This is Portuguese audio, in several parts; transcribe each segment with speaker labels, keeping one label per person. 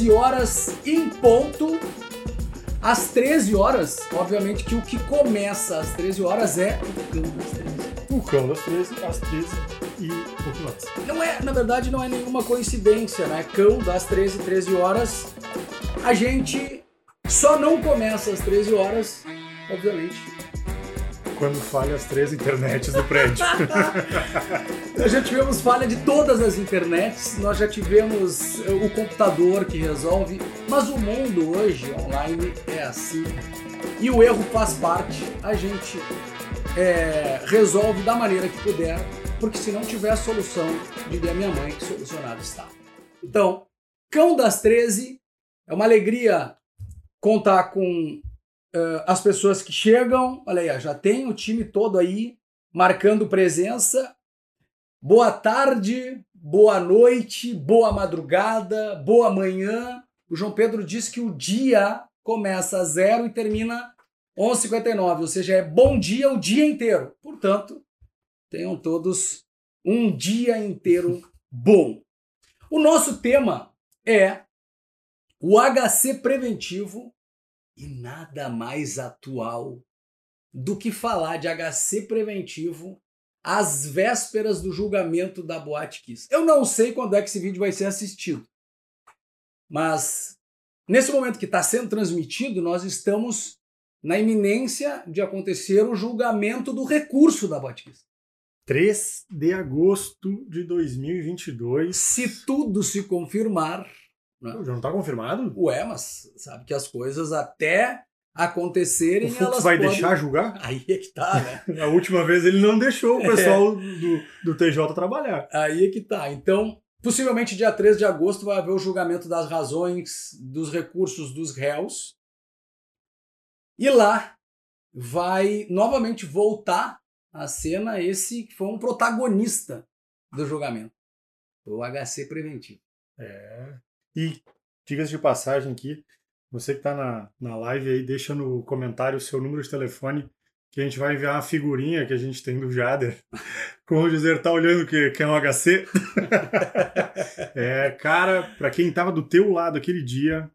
Speaker 1: 13 horas em ponto. Às 13 horas, obviamente que o que começa às 13 horas é o cão das 13.
Speaker 2: O cão das 13, às 13 e um pouco antes.
Speaker 1: Não é, na verdade, não é nenhuma coincidência, né? Cão das 13, 13 horas. A gente só não começa às 13 horas, obviamente.
Speaker 2: Quando falha as três internets do prédio.
Speaker 1: Nós já tivemos falha de todas as internets, nós já tivemos eh, o computador que resolve, mas o mundo hoje online é assim. E o erro faz parte, a gente é, resolve da maneira que puder, porque se não tiver solução, diria minha mãe que solucionado está. Então, Cão das 13 é uma alegria contar com uh, as pessoas que chegam. Olha aí, já tem o time todo aí marcando presença. Boa tarde, boa noite, boa madrugada, boa manhã. O João Pedro disse que o dia começa às zero e termina 11h59, ou seja, é bom dia o dia inteiro. Portanto, tenham todos um dia inteiro bom. O nosso tema é o HC preventivo e nada mais atual do que falar de HC preventivo às vésperas do julgamento da Boate Kiss. Eu não sei quando é que esse vídeo vai ser assistido, mas nesse momento que está sendo transmitido, nós estamos na iminência de acontecer o julgamento do recurso da Boate Kiss.
Speaker 2: 3 de agosto de 2022.
Speaker 1: Se tudo se confirmar,
Speaker 2: né? Já não está confirmado?
Speaker 1: Ué, mas sabe que as coisas até acontecerem.
Speaker 2: O Fux vai podem... deixar julgar?
Speaker 1: Aí é que tá, né?
Speaker 2: A última vez ele não deixou o pessoal é. do, do TJ trabalhar.
Speaker 1: Aí é que tá. Então, possivelmente dia 13 de agosto vai haver o julgamento das razões dos recursos dos réus. E lá vai novamente voltar à cena esse que foi um protagonista do julgamento. O HC preventivo.
Speaker 2: É. E diga-se de passagem aqui, você que está na, na live aí, deixa no comentário o seu número de telefone, que a gente vai enviar uma figurinha que a gente tem do Jader. Como dizer, tá olhando que, que é um HC? é, cara, para quem tava do teu lado aquele dia,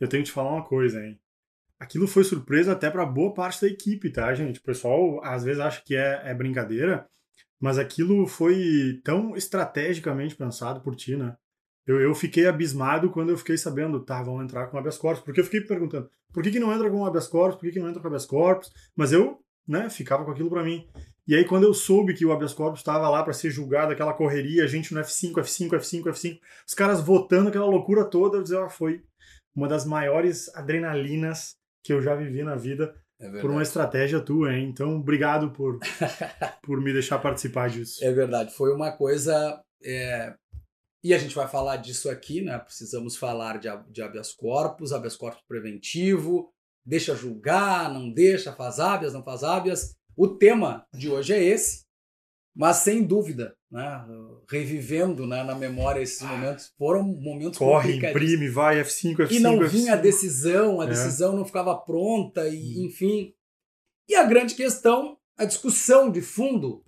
Speaker 2: eu tenho que te falar uma coisa, hein? Aquilo foi surpresa até para boa parte da equipe, tá, gente? O pessoal às vezes acha que é, é brincadeira, mas aquilo foi tão estrategicamente pensado por ti, né? Eu, eu fiquei abismado quando eu fiquei sabendo, tá, vão entrar com habeas corpus, porque eu fiquei perguntando, por que, que não entra com habeas corpus, por que, que não entra com habeas corpus? Mas eu, né, ficava com aquilo para mim. E aí, quando eu soube que o habeas corpus estava lá para ser julgado, aquela correria, a gente no F5, F5, F5, F5, os caras votando aquela loucura toda, eu dizia, ah, foi uma das maiores adrenalinas que eu já vivi na vida é por uma estratégia tua, hein? Então, obrigado por, por me deixar participar disso.
Speaker 1: É verdade, foi uma coisa é, e a gente vai falar disso aqui, né? Precisamos falar de, de habeas corpus, habeas corpus preventivo, deixa julgar, não deixa, faz habeas, não faz habeas. O tema de hoje é esse, mas sem dúvida, né? Revivendo né, na memória esses momentos, foram momentos
Speaker 2: Corre, imprime, vai, F5, F5,
Speaker 1: E não
Speaker 2: F5.
Speaker 1: vinha a decisão, a é. decisão não ficava pronta, e hum. enfim. E a grande questão, a discussão de fundo,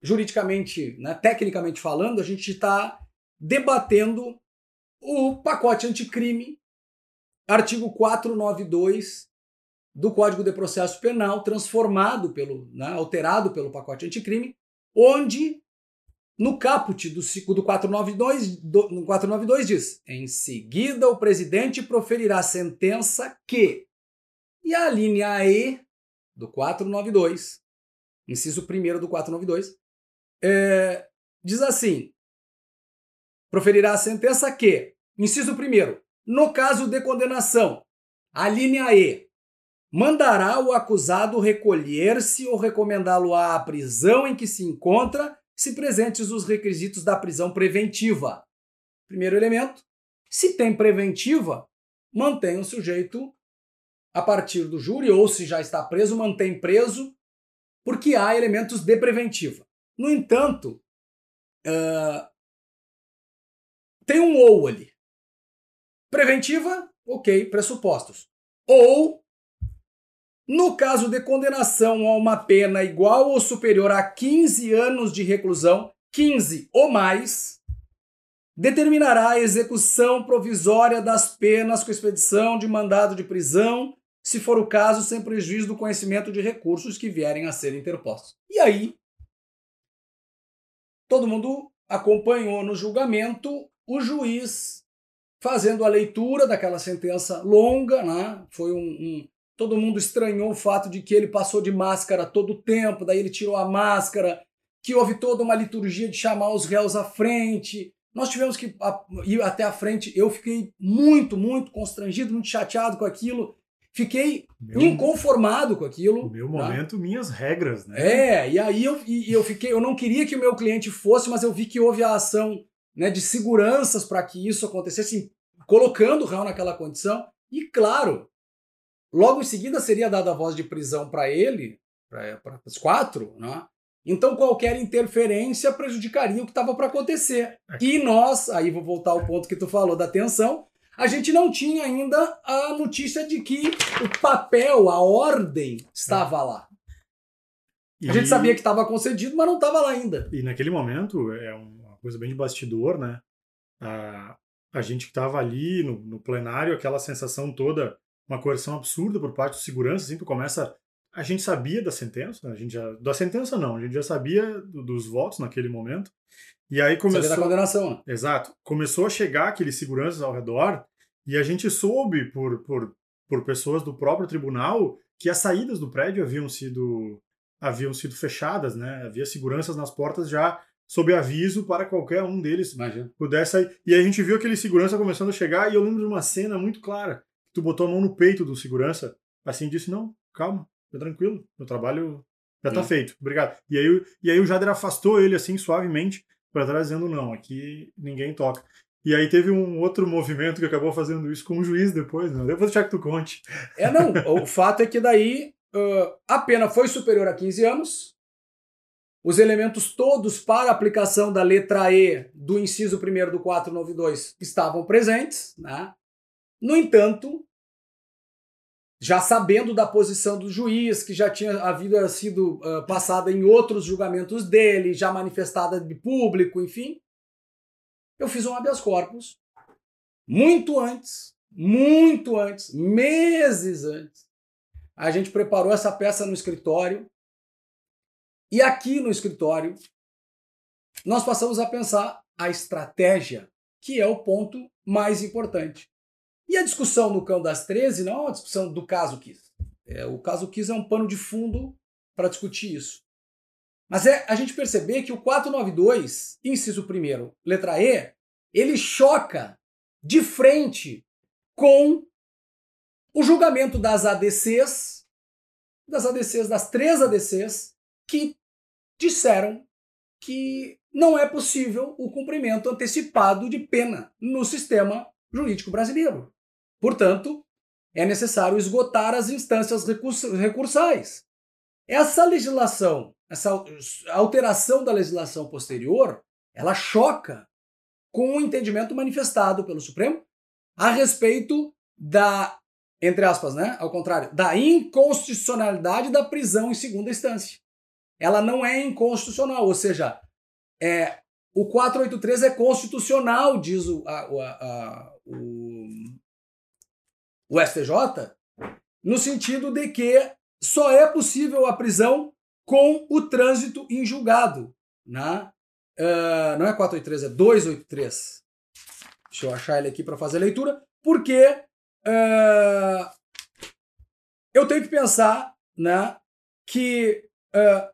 Speaker 1: juridicamente, né, tecnicamente falando, a gente está debatendo o pacote anticrime, artigo 492 do Código de Processo Penal, transformado pelo, né, alterado pelo pacote anticrime, onde no caput do, do 492, do, no 492 diz: em seguida o presidente proferirá sentença que. E a linha E do 492, inciso 1 do 492, é, diz assim: proferirá a sentença que, inciso primeiro, no caso de condenação, a linha E, mandará o acusado recolher-se ou recomendá-lo à prisão em que se encontra, se presentes os requisitos da prisão preventiva. Primeiro elemento, se tem preventiva, mantém o sujeito a partir do júri, ou se já está preso, mantém preso, porque há elementos de preventiva. No entanto, tem um ou ali. Preventiva, ok, pressupostos. Ou, no caso de condenação a uma pena igual ou superior a 15 anos de reclusão, 15 ou mais, determinará a execução provisória das penas com expedição de mandado de prisão, se for o caso, sem prejuízo do conhecimento de recursos que vierem a ser interpostos. E aí, todo mundo acompanhou no julgamento o juiz fazendo a leitura daquela sentença longa, né? Foi um, um, todo mundo estranhou o fato de que ele passou de máscara todo o tempo, daí ele tirou a máscara, que houve toda uma liturgia de chamar os réus à frente. Nós tivemos que ir até a frente. Eu fiquei muito, muito constrangido, muito chateado com aquilo. Fiquei meu, inconformado com aquilo.
Speaker 2: Meu tá? momento, minhas regras, né?
Speaker 1: É, e aí eu, e eu fiquei, eu não queria que o meu cliente fosse, mas eu vi que houve a ação né, de seguranças para que isso acontecesse, colocando o réu naquela condição. E claro, logo em seguida seria dada a voz de prisão para ele, para os quatro, né? Então qualquer interferência prejudicaria o que estava para acontecer. E nós, aí vou voltar ao ponto que tu falou da tensão, a gente não tinha ainda a notícia de que o papel, a ordem, estava lá. E... A gente sabia que estava concedido, mas não estava lá ainda.
Speaker 2: E naquele momento, é uma coisa bem de bastidor, né? A, a gente que estava ali no, no, plenário, aquela sensação toda, uma coerção absurda por parte do segurança, assim, tu começa... A gente sabia da sentença, a gente já... Da sentença não, a gente já sabia do, dos votos naquele momento, e aí começou.
Speaker 1: Sabia da condenação. Né?
Speaker 2: Exato. Começou a chegar aqueles seguranças ao redor e a gente soube por, por, por pessoas do próprio tribunal que as saídas do prédio haviam sido haviam sido fechadas, né? Havia seguranças nas portas já sob aviso para qualquer um deles Imagina. pudesse sair. E a gente viu aquele segurança começando a chegar e eu lembro de uma cena muito clara. Tu botou a mão no peito do segurança, assim disse: "Não, calma, fica tranquilo, meu trabalho já está feito, obrigado". E aí, e aí o Jader afastou ele assim suavemente para trás dizendo não, aqui ninguém toca. E aí teve um outro movimento que acabou fazendo isso com o juiz depois, né? Depois deixar que tu conte.
Speaker 1: É, não. o fato é que daí uh, a pena foi superior a 15 anos. Os elementos todos para aplicação da letra E do inciso 1 do 492 estavam presentes. Né? No entanto, já sabendo da posição do juiz, que já tinha havido sido uh, passada em outros julgamentos dele, já manifestada de público, enfim, eu fiz um habeas corpus muito antes, muito antes, meses antes. A gente preparou essa peça no escritório e aqui no escritório nós passamos a pensar a estratégia, que é o ponto mais importante. E a discussão no Cão das 13 não é uma discussão do caso Kiss. É, o caso Kiss é um pano de fundo para discutir isso. Mas é a gente perceber que o 492, inciso 1, letra E, ele choca de frente com o julgamento das ADCs, das ADCs, das três ADCs, que disseram que não é possível o cumprimento antecipado de pena no sistema jurídico brasileiro. Portanto, é necessário esgotar as instâncias recursais. Essa legislação, essa alteração da legislação posterior, ela choca com o entendimento manifestado pelo Supremo a respeito da, entre aspas, né, ao contrário, da inconstitucionalidade da prisão em segunda instância. Ela não é inconstitucional, ou seja, é, o 483 é constitucional, diz o, a, a, a, o o STJ, no sentido de que só é possível a prisão com o trânsito em julgado. Né? Uh, não é 483, é 283. Deixa eu achar ele aqui para fazer a leitura, porque uh, eu tenho que pensar né, que uh,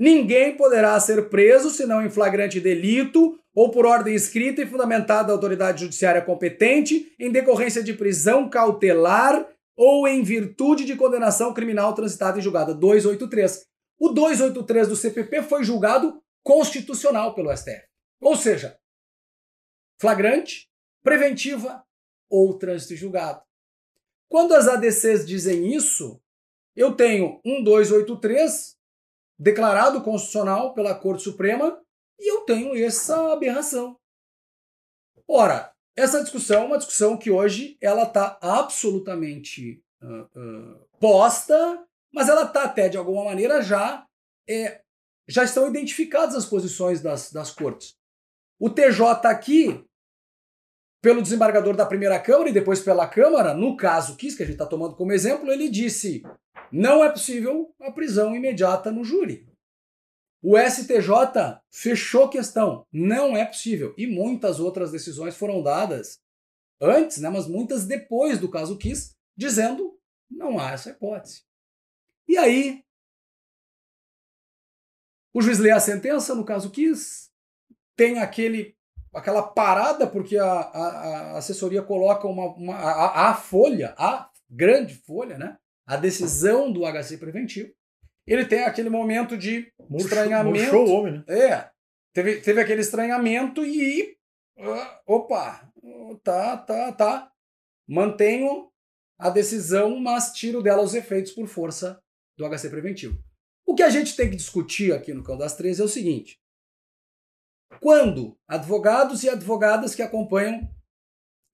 Speaker 1: ninguém poderá ser preso senão em flagrante delito ou por ordem escrita e fundamentada da autoridade judiciária competente, em decorrência de prisão cautelar ou em virtude de condenação criminal transitada em julgada 283. O 283 do CPP foi julgado constitucional pelo STF. Ou seja, flagrante, preventiva ou trânsito julgado. Quando as ADCs dizem isso, eu tenho um 283 declarado constitucional pela Corte Suprema e eu tenho essa aberração. Ora, essa discussão é uma discussão que hoje ela está absolutamente uh, uh, posta, mas ela está até de alguma maneira já é, já estão identificadas as posições das, das cortes. O TJ aqui, pelo desembargador da primeira Câmara e depois pela Câmara, no caso Kiss, que a gente está tomando como exemplo, ele disse: não é possível a prisão imediata no júri. O STJ fechou questão, não é possível. E muitas outras decisões foram dadas antes, né, mas muitas depois do caso Kiss, dizendo não há essa hipótese. E aí, o juiz lê a sentença, no caso Kiss, tem aquele, aquela parada, porque a, a, a assessoria coloca uma, uma a, a, folha, a grande folha, né? a decisão do HC preventivo. Ele tem aquele momento de
Speaker 2: Murcho,
Speaker 1: estranhamento.
Speaker 2: Murchou o homem, né?
Speaker 1: É. Teve, teve aquele estranhamento e. Uh, opa, tá, tá, tá. Mantenho a decisão, mas tiro dela os efeitos por força do HC preventivo. O que a gente tem que discutir aqui no Cão das Três é o seguinte: quando advogados e advogadas que acompanham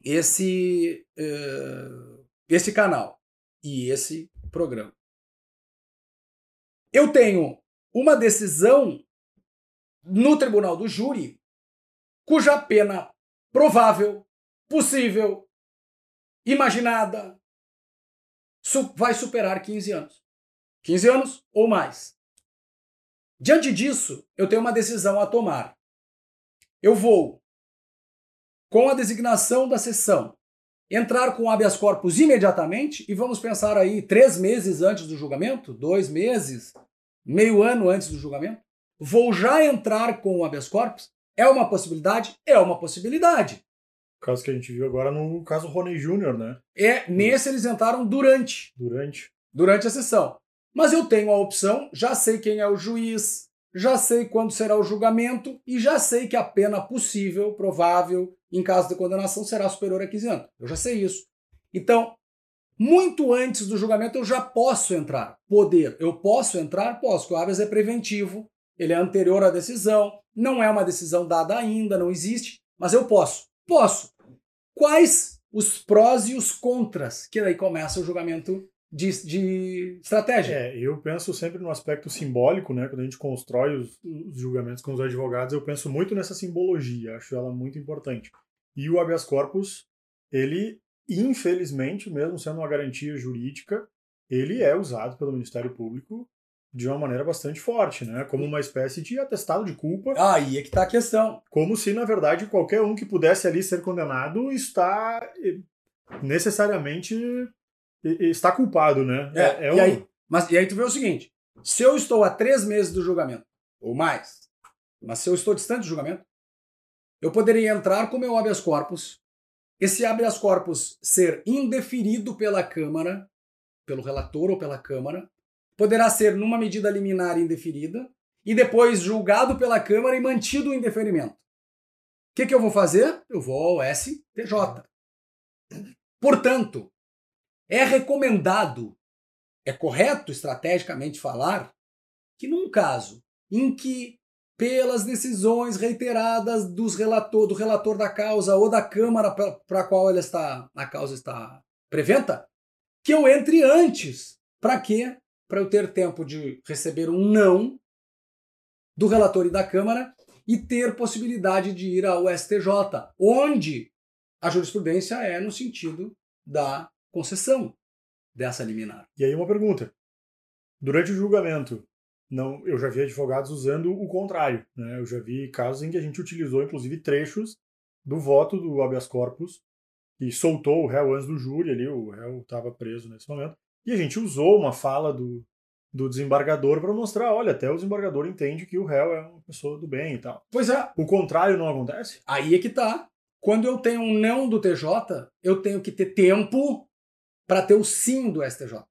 Speaker 1: esse, uh, esse canal e esse programa, eu tenho uma decisão no tribunal do júri cuja pena provável, possível, imaginada, vai superar 15 anos. 15 anos ou mais. Diante disso, eu tenho uma decisão a tomar. Eu vou, com a designação da sessão, entrar com habeas corpus imediatamente e vamos pensar aí três meses antes do julgamento, dois meses, meio ano antes do julgamento. Vou já entrar com o habeas corpus? É uma possibilidade? É uma possibilidade.
Speaker 2: O caso que a gente viu agora no caso Rony Júnior, né?
Speaker 1: É, nesse eles entraram durante.
Speaker 2: Durante.
Speaker 1: Durante a sessão. Mas eu tenho a opção, já sei quem é o juiz, já sei quando será o julgamento e já sei que a pena possível, provável, em caso de condenação, será superior a 15 anos. Eu já sei isso. Então, muito antes do julgamento, eu já posso entrar. Poder. Eu posso entrar? Posso, porque o habeas é preventivo, ele é anterior à decisão, não é uma decisão dada ainda, não existe, mas eu posso. Posso. Quais os prós e os contras? Que daí começa o julgamento de, de estratégia.
Speaker 2: É, eu penso sempre no aspecto simbólico, né? Quando a gente constrói os, os, julgamentos com os advogados, eu penso muito nessa simbologia, acho ela muito importante. E o habeas corpus, ele, infelizmente, mesmo sendo uma garantia jurídica, ele é usado pelo Ministério Público de uma maneira bastante forte, né? Como uma espécie de atestado de culpa.
Speaker 1: Aí é que está a questão.
Speaker 2: Como se, na verdade, qualquer um que pudesse ali ser condenado está eh, necessariamente está culpado, né?
Speaker 1: É, é, é um... e, aí, mas, e aí tu vê o seguinte: se eu estou a três meses do julgamento, ou mais, mas se eu estou distante do julgamento, eu poderia entrar com meu habeas corpus, esse habeas corpus ser indeferido pela Câmara, pelo relator ou pela Câmara, poderá ser numa medida liminar indeferida e depois julgado pela Câmara e mantido o indeferimento. O que, que eu vou fazer? Eu vou ao STJ. Portanto, é recomendado, é correto estrategicamente falar, que num caso em que, pelas decisões reiteradas dos relator, do relator da causa ou da Câmara para a qual ela está, a causa está preventa, que eu entre antes. Para quê? Para eu ter tempo de receber um não do relator e da Câmara e ter possibilidade de ir ao STJ, onde a jurisprudência é no sentido da concessão dessa liminar.
Speaker 2: E aí uma pergunta. Durante o julgamento, não, eu já vi advogados usando o contrário. Né? Eu já vi casos em que a gente utilizou, inclusive, trechos do voto do habeas corpus e soltou o réu antes do júri ali, o réu estava preso nesse momento. E a gente usou uma fala do, do desembargador para mostrar, olha, até o desembargador entende que o réu é uma pessoa do bem e tal.
Speaker 1: Pois é.
Speaker 2: O contrário não acontece?
Speaker 1: Aí é que tá. Quando eu tenho um não do TJ, eu tenho que ter tempo para ter o sim do STJ.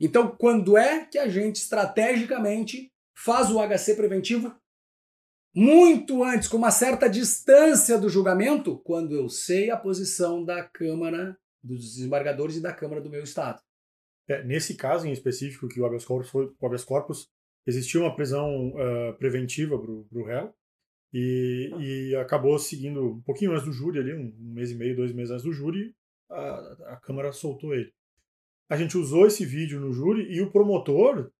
Speaker 1: Então, quando é que a gente estrategicamente faz o HC preventivo muito antes, com uma certa distância do julgamento, quando eu sei a posição da Câmara dos desembargadores e da Câmara do meu estado.
Speaker 2: É, nesse caso em específico, que o habeas corpus, foi, o habeas corpus existia uma prisão uh, preventiva para o réu e, e, acabou seguindo um pouquinho antes do júri ali, um mês e meio, dois meses antes do júri, a, a Câmara soltou ele. A gente usou esse vídeo no júri e o promotor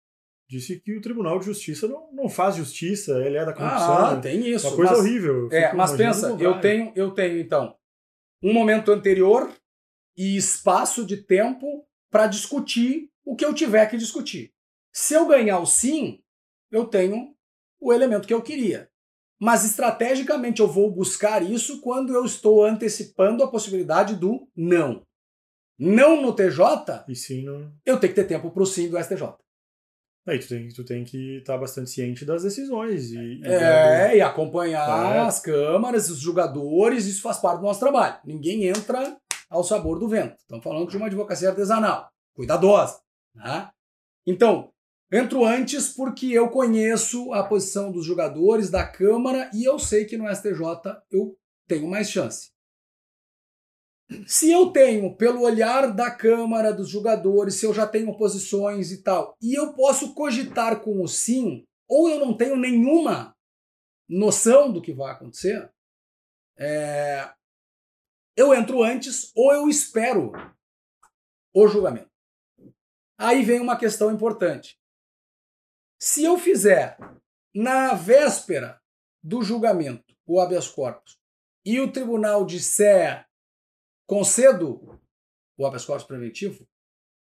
Speaker 2: disse que o Tribunal de Justiça não, não faz justiça, ele é da corrupção.
Speaker 1: Ah, tem isso.
Speaker 2: Uma coisa
Speaker 1: mas,
Speaker 2: horrível.
Speaker 1: É, mas pensa, eu tenho, eu tenho então um momento anterior e espaço de tempo para discutir o que eu tiver que discutir. Se eu ganhar o sim, eu tenho o elemento que eu queria. Mas estrategicamente eu vou buscar isso quando eu estou antecipando a possibilidade do não. Não no TJ,
Speaker 2: E sim, não...
Speaker 1: eu tenho que ter tempo para o sim do STJ.
Speaker 2: Aí tu tem, tu tem que estar bastante ciente das decisões. E, e
Speaker 1: É, e acompanhar
Speaker 2: É.
Speaker 1: as câmaras, os jogadores, isso faz parte do nosso trabalho. Ninguém entra ao sabor do vento. Estamos falando de uma advocacia artesanal, cuidadosa. Né? Então, entro antes porque eu conheço a posição dos jogadores, da Câmara, e eu sei que no STJ eu tenho mais chance. Se eu tenho, pelo olhar da Câmara, dos jogadores, se eu já tenho posições e tal, e eu posso cogitar com o sim, ou eu não tenho nenhuma noção do que vai acontecer, é, eu entro antes ou eu espero o julgamento. Aí vem uma questão importante. Se eu fizer na véspera do julgamento o habeas corpus e o tribunal disser concedo o habeas corpus preventivo,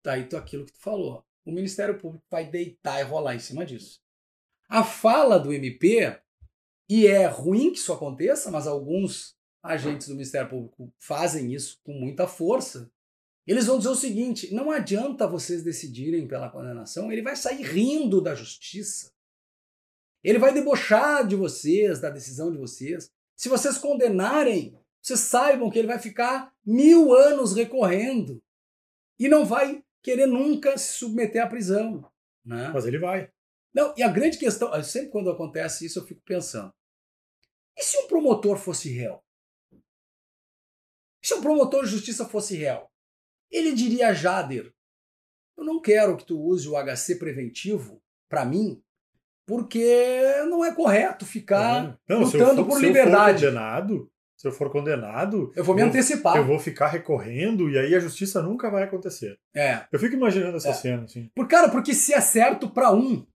Speaker 1: tá aí aquilo que tu falou. O Ministério Público vai deitar e rolar em cima disso. A fala do MP, e é ruim que isso aconteça, mas alguns agentes do Ministério Público fazem isso com muita força. Eles vão dizer o seguinte: não adianta vocês decidirem pela condenação, ele vai sair rindo da justiça. Ele vai debochar de vocês, da decisão de vocês. Se vocês condenarem, vocês saibam que ele vai ficar mil anos recorrendo e não vai querer nunca se submeter à prisão. Né?
Speaker 2: Mas ele vai.
Speaker 1: Não, e a grande questão, sempre quando acontece isso, eu fico pensando: e se um promotor fosse réu? E se um promotor de justiça fosse réu? Ele diria a Jader: eu não quero que tu use o HC preventivo para mim, porque não é correto ficar
Speaker 2: Não, eu
Speaker 1: lutando
Speaker 2: for-
Speaker 1: por
Speaker 2: se eu for
Speaker 1: liberdade.
Speaker 2: condenado, se eu for condenado,
Speaker 1: Eu vou me antecipar.
Speaker 2: eu vou ficar recorrendo e aí a justiça nunca vai acontecer.
Speaker 1: É.
Speaker 2: Eu fico imaginando essa
Speaker 1: É.
Speaker 2: cena, assim.
Speaker 1: Por, cara, porque se é certo para um,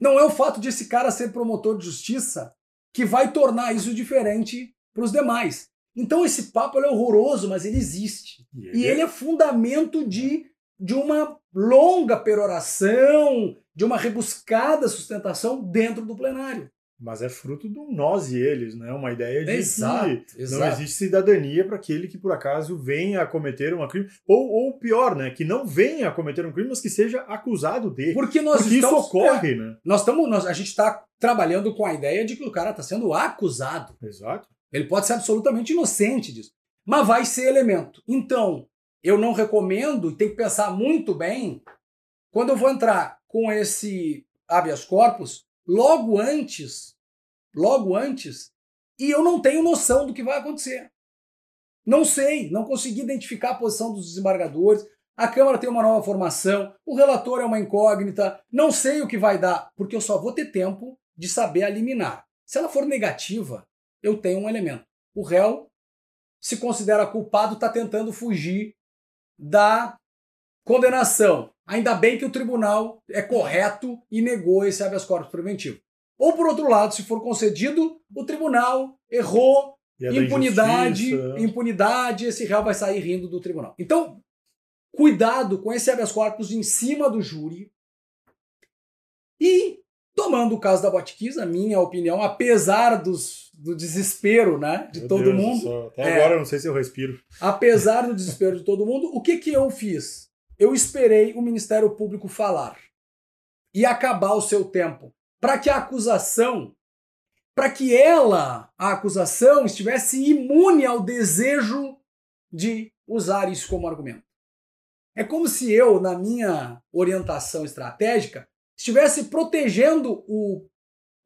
Speaker 1: não é o fato de esse cara ser promotor de justiça que vai tornar isso diferente para os demais. Então esse papo é horroroso, mas ele existe. E ele é fundamento de, de uma longa peroração, de uma rebuscada sustentação dentro do plenário.
Speaker 2: Mas é fruto do nós e eles, né? Uma ideia de que não existe cidadania para aquele que por acaso venha a cometer um crime. Ou, ou pior, né? Que não venha a cometer um crime, mas que seja acusado dele.
Speaker 1: Porque nós
Speaker 2: Porque isso
Speaker 1: estamos,
Speaker 2: ocorre, né?
Speaker 1: nós estamos, nós, a gente está trabalhando com a ideia de que o cara está sendo acusado.
Speaker 2: Exato.
Speaker 1: Ele pode ser absolutamente inocente disso, mas vai ser elemento. Então, eu não recomendo e tem que pensar muito bem quando eu vou entrar com esse habeas corpus logo antes, logo antes, e eu não tenho noção do que vai acontecer. Não sei, não consegui identificar a posição dos desembargadores. A Câmara tem uma nova formação, o relator é uma incógnita, não sei o que vai dar, porque eu só vou ter tempo de saber eliminar. Se ela for negativa, eu tenho um elemento. O réu se considera culpado, está tentando fugir da condenação. Ainda bem que o tribunal é correto e negou esse habeas corpus preventivo. Ou, por outro lado, se for concedido, o tribunal errou,
Speaker 2: é da
Speaker 1: impunidade,
Speaker 2: injustiça.
Speaker 1: impunidade, esse réu vai sair rindo do tribunal. Então, cuidado com esse habeas corpus em cima do júri. E, tomando o caso da Botkiss, a minha opinião, apesar dos, do desespero né, de
Speaker 2: Meu
Speaker 1: todo
Speaker 2: Deus do
Speaker 1: mundo,
Speaker 2: Até
Speaker 1: É.
Speaker 2: agora eu não sei se eu respiro.
Speaker 1: apesar do desespero de todo mundo, o que, que eu fiz? Eu esperei o Ministério Público falar e acabar o seu tempo para que a acusação, para que ela, a acusação, estivesse imune ao desejo de usar isso como argumento. É como se eu, na minha orientação estratégica, estivesse protegendo o-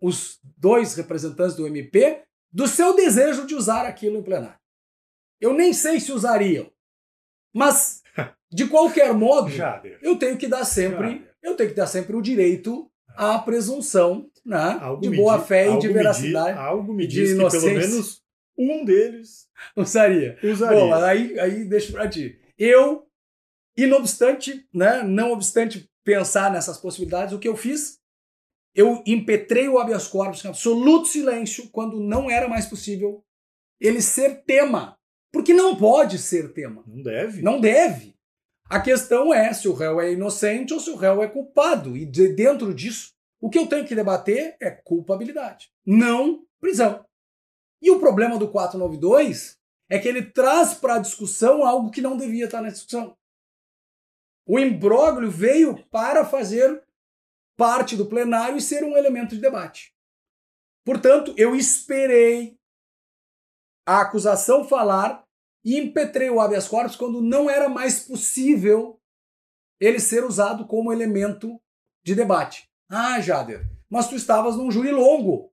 Speaker 1: os dois representantes do MP do seu desejo de usar aquilo em plenário. Eu nem sei se usariam, mas de qualquer modo, eu tenho que dar sempre, eu tenho que dar sempre o direito à presunção né,
Speaker 2: Algo
Speaker 1: de
Speaker 2: me
Speaker 1: boa fé e de
Speaker 2: me di-
Speaker 1: veracidade.
Speaker 2: algo me diz que pelo menos um deles
Speaker 1: Usaria.
Speaker 2: usaria.
Speaker 1: Bom, aí, aí deixa pra ti. Eu, e não obstante, né, não obstante pensar nessas possibilidades, o que eu fiz? Eu impetrei o habeas corpus em absoluto silêncio quando não era mais possível ele ser tema. Porque não pode ser tema.
Speaker 2: Não deve.
Speaker 1: Não deve. A questão é se o réu é inocente ou se o réu é culpado. E de dentro disso, o que eu tenho que debater é culpabilidade, não prisão. E o problema do 492 é que ele traz para a discussão algo que não devia estar na discussão. O imbróglio veio para fazer parte do plenário e ser um elemento de debate. Portanto, eu esperei a acusação falar e impetrei o habeas corpus quando não era mais possível ele ser usado como elemento de debate. Ah, Jader, mas tu estavas num júri longo.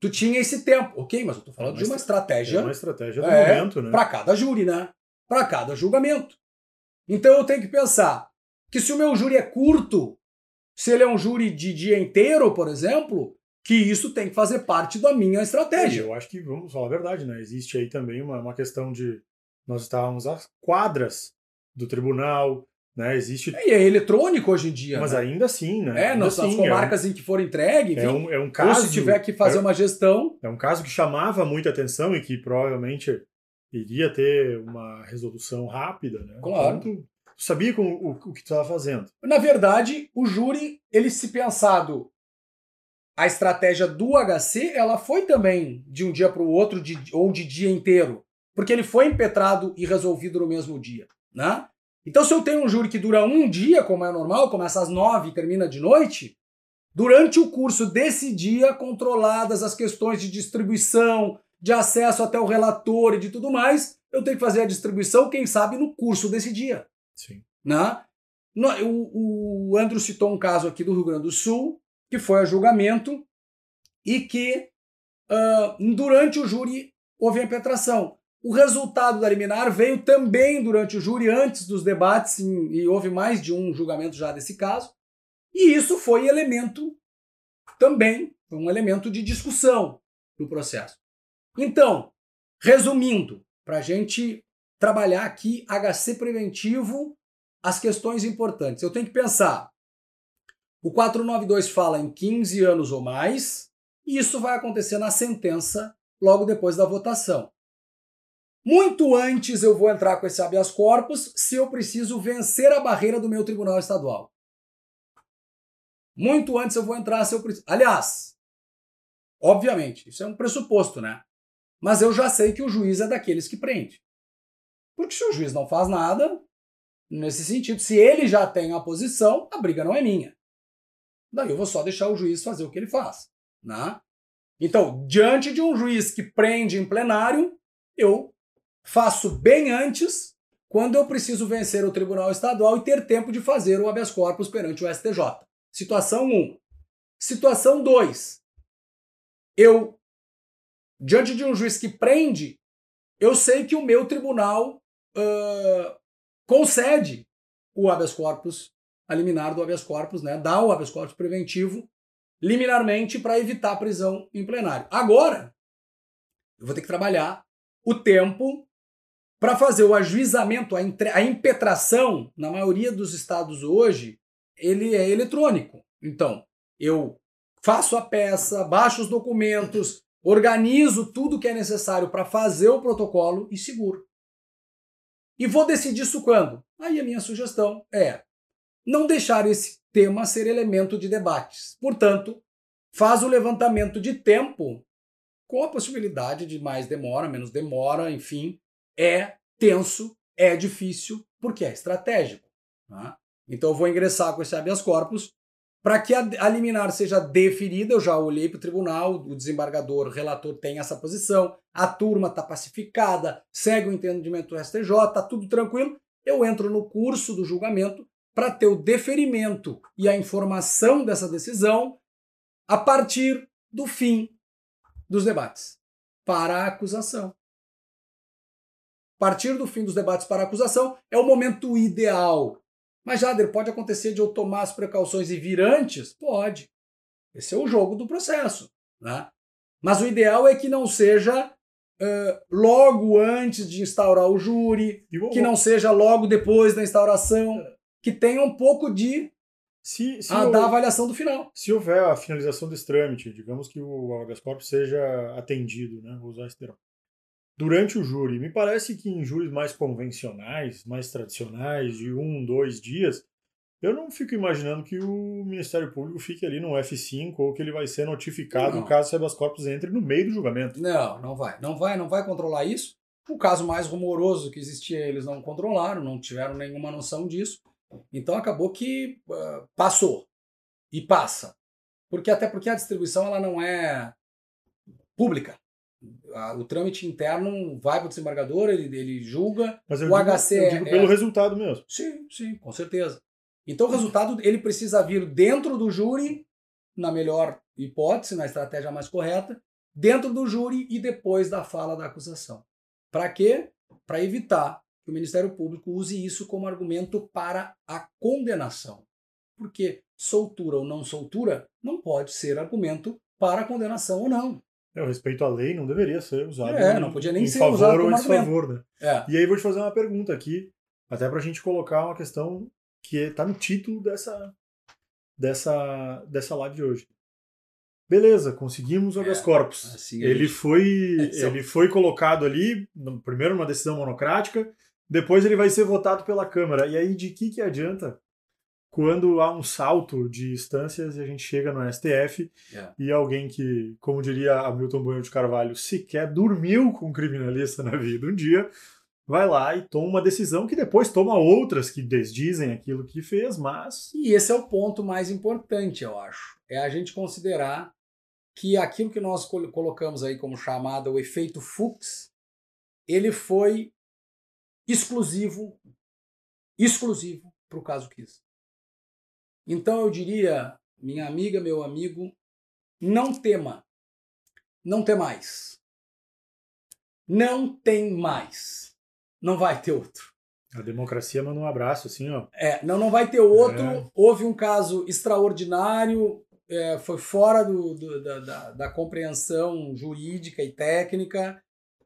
Speaker 1: Tu tinha esse tempo. Ok, mas eu tô falando é uma de uma estratégia. É
Speaker 2: uma estratégia do é, momento, né?
Speaker 1: Para cada júri, né? Para cada julgamento. Então eu tenho que pensar que se o meu júri é curto, se ele é um júri de dia inteiro, por exemplo, que isso tem que fazer parte da minha estratégia.
Speaker 2: Eu acho que, vamos falar a verdade, né? Existe aí também uma, uma questão de. Nós estávamos às quadras do tribunal, né? Existe.
Speaker 1: E é eletrônico hoje em dia.
Speaker 2: Mas
Speaker 1: né?
Speaker 2: ainda assim, né?
Speaker 1: É, nas,
Speaker 2: assim,
Speaker 1: comarcas é um, em que for entregue, enfim,
Speaker 2: é um, é um caso,
Speaker 1: ou se tiver que fazer
Speaker 2: é,
Speaker 1: uma gestão.
Speaker 2: É um caso que chamava muita atenção e que provavelmente iria ter uma resolução rápida, né?
Speaker 1: Claro.
Speaker 2: Tu sabia com o, o que estava fazendo.
Speaker 1: Na verdade, o júri, ele se pensado a estratégia do HC ela foi também de um dia para o outro de, ou de dia inteiro, porque ele foi impetrado e resolvido no mesmo dia, né? Então, se eu tenho um júri que dura um dia, como é normal, começa às nove e termina de noite, durante o curso desse dia, controladas as questões de distribuição, de acesso até o relator e de tudo mais, eu tenho que fazer a distribuição, quem sabe, no curso desse dia.
Speaker 2: Sim.
Speaker 1: Né? O, o Andrew citou um caso aqui do Rio Grande do Sul, que foi a julgamento e que uh, durante o júri houve a impetração. O resultado da liminar veio também durante o júri, antes dos debates, e houve mais de um julgamento já desse caso. E isso foi elemento também, um elemento de discussão no processo. Então, resumindo, para a gente trabalhar aqui HC preventivo, as questões importantes. Eu tenho que pensar o 492 fala em 15 anos ou mais, e isso vai acontecer na sentença logo depois da votação. Muito antes eu vou entrar com esse habeas corpus se eu preciso vencer a barreira do meu tribunal estadual. Muito antes eu vou entrar se eu preciso. Aliás, obviamente, isso é um pressuposto, né? Mas eu já sei que o juiz é daqueles que prende. Porque se o juiz não faz nada, nesse sentido, se ele já tem a posição, a briga não é minha. Daí eu vou só deixar o juiz fazer o que ele faz. Né? Então, diante de um juiz que prende em plenário, eu faço bem antes, quando eu preciso vencer o Tribunal Estadual e ter tempo de fazer o habeas corpus perante o STJ. Situação 1. Situação 2. Eu, diante de um juiz que prende, eu sei que o meu tribunal uh, concede o habeas corpus a liminar do habeas corpus, né? Dá o habeas corpus preventivo liminarmente para evitar a prisão em plenário. Agora, eu vou ter que trabalhar o tempo para fazer o ajuizamento, a, a impetração, na maioria dos estados hoje, ele é eletrônico. Então, eu faço a peça, baixo os documentos, organizo tudo que é necessário para fazer o protocolo e seguro. E vou decidir isso quando? Aí a minha sugestão é não deixar esse tema ser elemento de debates. Portanto, faz o levantamento de tempo com a possibilidade de mais demora, menos demora, enfim, é tenso, é difícil, porque é estratégico. Tá? Então eu vou ingressar com esse habeas corpus para que a, liminar seja deferida. Eu já olhei para o tribunal, o desembargador, o relator tem essa posição, a turma está pacificada, segue o entendimento do STJ, está tudo tranquilo. Eu entro no curso do julgamento para ter o deferimento e a informação dessa decisão a partir do fim dos debates para a acusação. A partir do fim dos debates para a acusação é o momento ideal. Mas, Jader, pode acontecer de eu tomar as precauções e vir antes? Pode. Esse é o jogo do processo. Né? Mas o ideal é que não seja uh, logo antes de instaurar o júri, que não seja logo depois da instauração. que tenha um pouco de
Speaker 2: se, se
Speaker 1: a, da avaliação do final.
Speaker 2: Se houver a finalização desse trâmite, digamos que o habeas corpus seja atendido, né, vou usar esse termo, durante o júri, me parece que em júris mais convencionais, mais tradicionais, de um, dois dias, eu não fico imaginando que o Ministério Público fique ali no F5 ou que ele vai ser notificado
Speaker 1: Não.
Speaker 2: caso o habeas corpus entre no meio do julgamento.
Speaker 1: Não, não vai. Não vai, não vai controlar isso. O caso mais rumoroso que existia, eles não controlaram, não tiveram nenhuma noção disso. Então acabou que ah, passou. E passa. Porque até porque a distribuição ela não é pública. A- O trâmite interno vai para o desembargador, ele, ele julga.
Speaker 2: Mas eu
Speaker 1: O
Speaker 2: digo,
Speaker 1: HC
Speaker 2: eu digo
Speaker 1: é-
Speaker 2: pelo resultado mesmo.
Speaker 1: Sim, sim, com certeza. Então o resultado ele precisa vir dentro do júri, na melhor hipótese, na estratégia mais correta, dentro do júri e depois da fala da acusação. Para quê? Para evitar que o Ministério Público use isso como argumento para a condenação. Porque soltura ou não soltura não pode ser argumento para a condenação ou não.
Speaker 2: É, o respeito à lei não deveria ser usado
Speaker 1: É,
Speaker 2: em-
Speaker 1: não podia nem
Speaker 2: em
Speaker 1: ser
Speaker 2: favor
Speaker 1: usado
Speaker 2: ou em desfavor, né?
Speaker 1: É.
Speaker 2: E aí vou te fazer uma pergunta aqui, até pra gente colocar uma questão que está no título dessa, dessa, dessa live de hoje. Beleza, conseguimos o habeas
Speaker 1: É,
Speaker 2: corpus.
Speaker 1: assim a
Speaker 2: ele,
Speaker 1: gente-
Speaker 2: foi,
Speaker 1: é
Speaker 2: ele foi colocado ali, no- primeiro numa decisão monocrática, depois ele vai ser votado pela Câmara. E aí de que, que adianta quando há um salto de instâncias e a gente chega no STF
Speaker 1: É.
Speaker 2: e alguém que, como diria Hamilton Bueno de Carvalho, sequer dormiu com um criminalista na vida um dia, vai lá e toma uma decisão que depois toma outras que desdizem aquilo que fez, mas
Speaker 1: E esse é o ponto mais importante, eu acho. É a gente considerar que aquilo que nós col- colocamos aí como chamado o efeito Fuchs, ele foi exclusivo, exclusivo para o caso Kiss. Então eu diria, minha amiga, meu amigo, não tema, não tem mais, não tem mais, não vai ter outro.
Speaker 2: a democracia manda um abraço, assim, ó.
Speaker 1: É, não, não vai ter outro.
Speaker 2: É.
Speaker 1: Houve um caso extraordinário, é, foi fora do, do- da, da- da compreensão jurídica e técnica,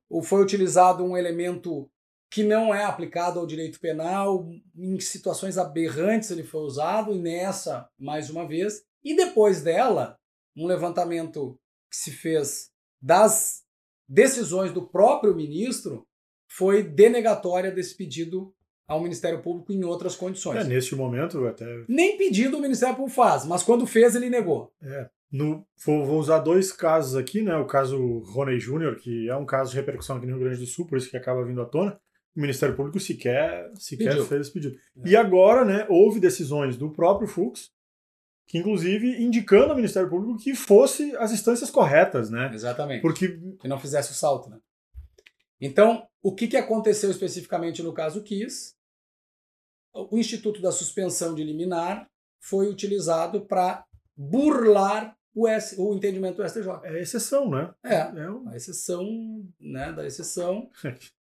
Speaker 1: ou foi utilizado um elemento que não é aplicado ao direito penal, em situações aberrantes ele foi usado, e nessa, mais uma vez. E depois dela, um levantamento que se fez das decisões do próprio ministro foi denegatória desse pedido ao Ministério Público em outras condições.
Speaker 2: É, neste momento, até
Speaker 1: Nem pedido o Ministério Público faz, mas quando fez, ele negou.
Speaker 2: No, vou, vou usar dois casos aqui, né? O caso Rony Júnior, que é um caso de repercussão aqui no Rio Grande do Sul, por isso que acaba vindo à tona. O Ministério Público sequer, sequer
Speaker 1: Pediu.
Speaker 2: fez esse pedido.
Speaker 1: É.
Speaker 2: E agora, né, houve decisões do próprio Fux, que inclusive indicando ao Ministério Público que fosse as instâncias corretas, né?
Speaker 1: Exatamente.
Speaker 2: Porque
Speaker 1: Que não fizesse o salto, né? Então, o que, que aconteceu especificamente no caso Kiss? O Instituto da Suspensão de Liminar foi utilizado para burlar o, S, o entendimento do STJ.
Speaker 2: é exceção, né?
Speaker 1: É,
Speaker 2: É um-
Speaker 1: a exceção né, da exceção.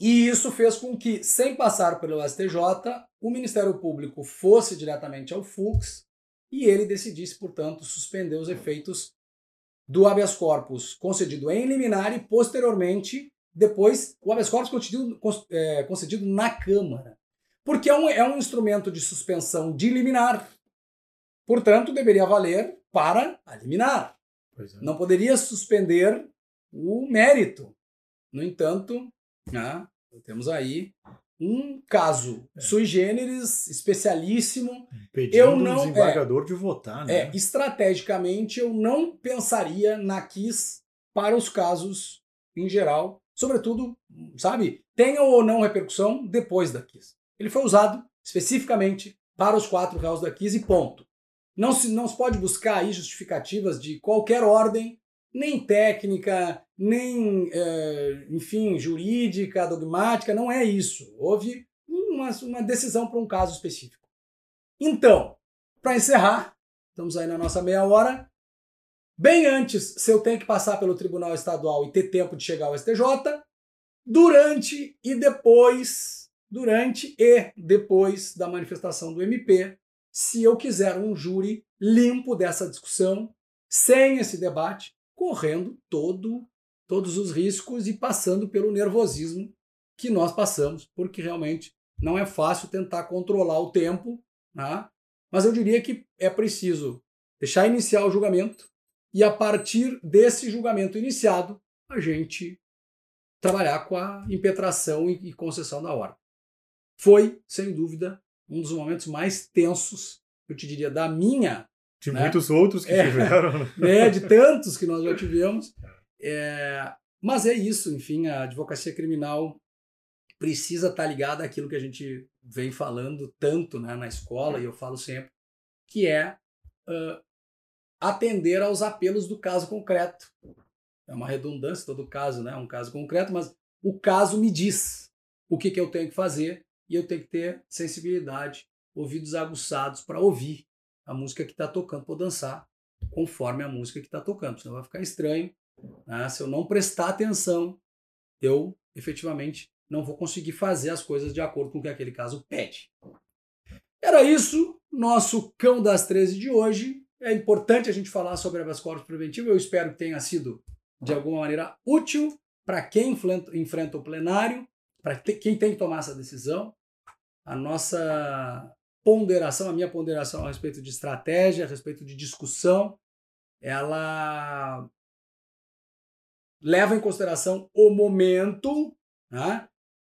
Speaker 1: E isso fez com que, sem passar pelo STJ, o Ministério Público fosse diretamente ao FUX e ele decidisse, portanto, suspender os efeitos do habeas corpus concedido em liminar e, posteriormente, depois, o habeas corpus concedido, con- é, concedido na Câmara. Porque é um, é um instrumento de suspensão de liminar. Portanto, deveria valer para a liminar
Speaker 2: é.
Speaker 1: não poderia suspender o mérito. No entanto, né, temos aí um caso
Speaker 2: É.
Speaker 1: sui generis, especialíssimo.
Speaker 2: Pedindo
Speaker 1: eu
Speaker 2: o
Speaker 1: não-
Speaker 2: desembargador de votar, né?
Speaker 1: É, estrategicamente, eu não pensaria na KISS para os casos em geral, sobretudo, sabe, tenham ou não repercussão depois da KISS. Ele foi usado especificamente para os quatro réus da KISS e ponto. Não se, não se pode buscar aí justificativas de qualquer ordem, nem técnica, nem, eh, enfim, jurídica, dogmática, não é isso. Houve uma, uma decisão para um caso específico. Então, para encerrar, estamos aí na nossa meia hora. Bem antes, se eu tenho que passar pelo Tribunal Estadual e ter tempo de chegar ao STJ, durante e depois, durante e depois da manifestação do MP, se eu quiser um júri limpo dessa discussão, sem esse debate, correndo todo, todos os riscos e passando pelo nervosismo que nós passamos, porque realmente Não é fácil tentar controlar o tempo, né? mas eu diria que é preciso deixar iniciar o julgamento e a partir desse julgamento iniciado, a gente trabalhar com a impetração e concessão da ordem. Foi, sem dúvida, um dos momentos mais tensos, eu te diria, da minha.
Speaker 2: De né? muitos outros que é, tiveram.
Speaker 1: Né, de tantos que nós já tivemos. É, mas é isso, enfim, a advocacia criminal precisa estar ligada àquilo que a gente vem falando tanto né, na escola, e eu falo sempre, que é uh, atender aos apelos do caso concreto. É uma redundância todo caso, né? Um caso concreto, mas o caso me diz o que, que eu tenho que fazer e eu tenho que ter sensibilidade, ouvidos aguçados para ouvir a música que está tocando, para dançar conforme a música que está tocando. Senão vai ficar estranho. Né? Se eu não prestar atenção, eu efetivamente não vou conseguir fazer as coisas de acordo com o que aquele caso pede. Era isso, nosso Cão das 13 de hoje. É importante a gente falar sobre habeas corpus preventivo. Eu espero que tenha sido, de alguma maneira, útil para quem enfrenta o plenário, para quem tem que tomar essa decisão. A nossa ponderação, a minha ponderação a respeito de estratégia, a respeito de discussão, ela leva em consideração o momento, né?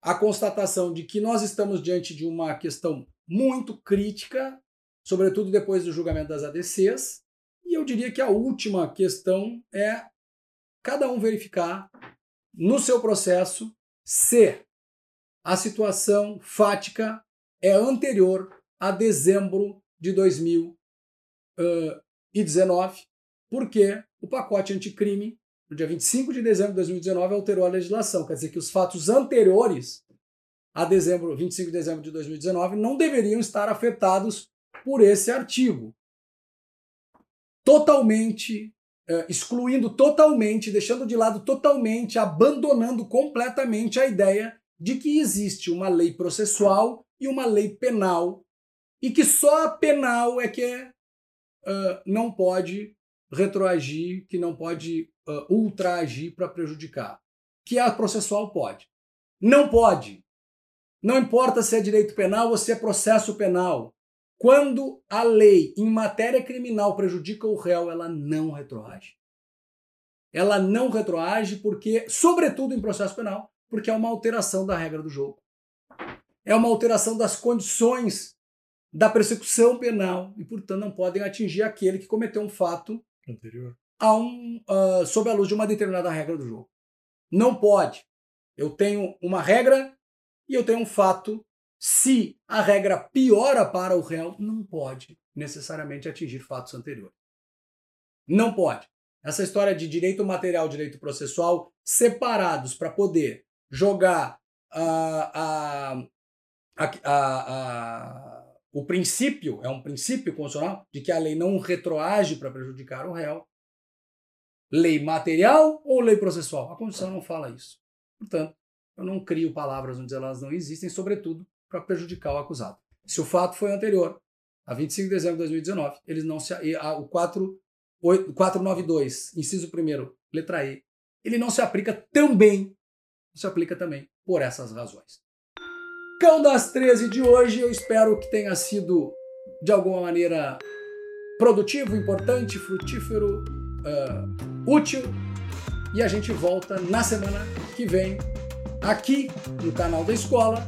Speaker 1: a constatação de que nós estamos diante de uma questão muito crítica, sobretudo depois do julgamento das ADCs. E eu diria que a última questão é cada um verificar no seu processo se a situação fática é anterior a dezembro de 2019, porque o pacote anticrime no dia 25 de dezembro de 2019, alterou a legislação. Quer dizer que os fatos anteriores a dezembro, 25 de dezembro de 2019 não deveriam estar afetados por esse artigo. Totalmente, excluindo totalmente, deixando de lado totalmente, abandonando completamente a ideia de que existe uma lei processual e uma lei penal e que só a penal é que é, uh, não pode retroagir, que não pode uh, ultraagir para prejudicar. Que a processual pode. Não pode. Não importa se é direito penal ou se é processo penal. Quando a lei em matéria criminal prejudica o réu, ela não retroage. Ela não retroage porque, sobretudo em processo penal, porque é uma alteração da regra do jogo. É uma alteração das condições da persecução penal e, portanto, não podem atingir aquele que cometeu um fato
Speaker 2: anterior
Speaker 1: a um, uh, sob a luz de uma determinada regra do jogo. Não pode. Eu tenho uma regra e eu tenho um fato. Se a regra piora para o réu, não pode necessariamente atingir fatos anteriores. Não pode. Essa história de direito material e direito processual separados para poder jogar a, a, a, o princípio, é um princípio constitucional, de que a lei não retroage para prejudicar o réu, lei material ou lei processual? A Constituição não fala isso. Portanto, eu não crio palavras onde elas não existem, sobretudo para prejudicar o acusado. Se o fato foi anterior, a 25 de dezembro de 2019, eles não se, o 4, 8, 492, inciso 1, letra E, ele não se aplica também, se aplica também por essas razões. Cão das 13 de hoje, eu espero que tenha sido de alguma maneira produtivo, importante, frutífero, uh, útil e a gente volta na semana que vem aqui no canal da escola,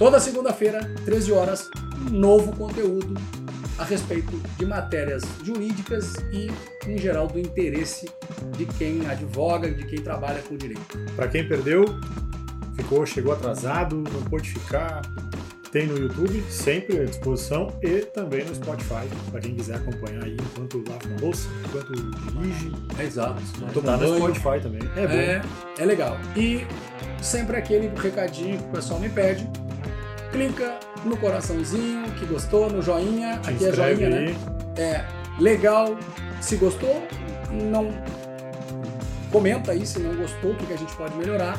Speaker 1: toda segunda-feira, 13 horas, um novo conteúdo a respeito de matérias jurídicas e, em geral, do interesse de quem advoga, de quem trabalha com direito.
Speaker 2: Para quem perdeu, ficou, chegou atrasado, não pôde ficar, tem no YouTube, sempre à disposição, e também no Spotify, para quem quiser acompanhar aí enquanto lava uma louça, enquanto dirige.
Speaker 1: É exato.
Speaker 2: Tá no Spotify também.
Speaker 1: É bom. É, é legal. E sempre aquele recadinho que o pessoal me pede. Clica no coraçãozinho que gostou, no joinha.
Speaker 2: Te
Speaker 1: Aqui é joinha,
Speaker 2: aí.
Speaker 1: né? É legal. Se gostou, não comenta aí se não gostou, o que a gente pode melhorar.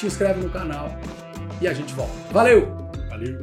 Speaker 1: Te inscreve no canal e a gente volta. Valeu!
Speaker 2: Valeu!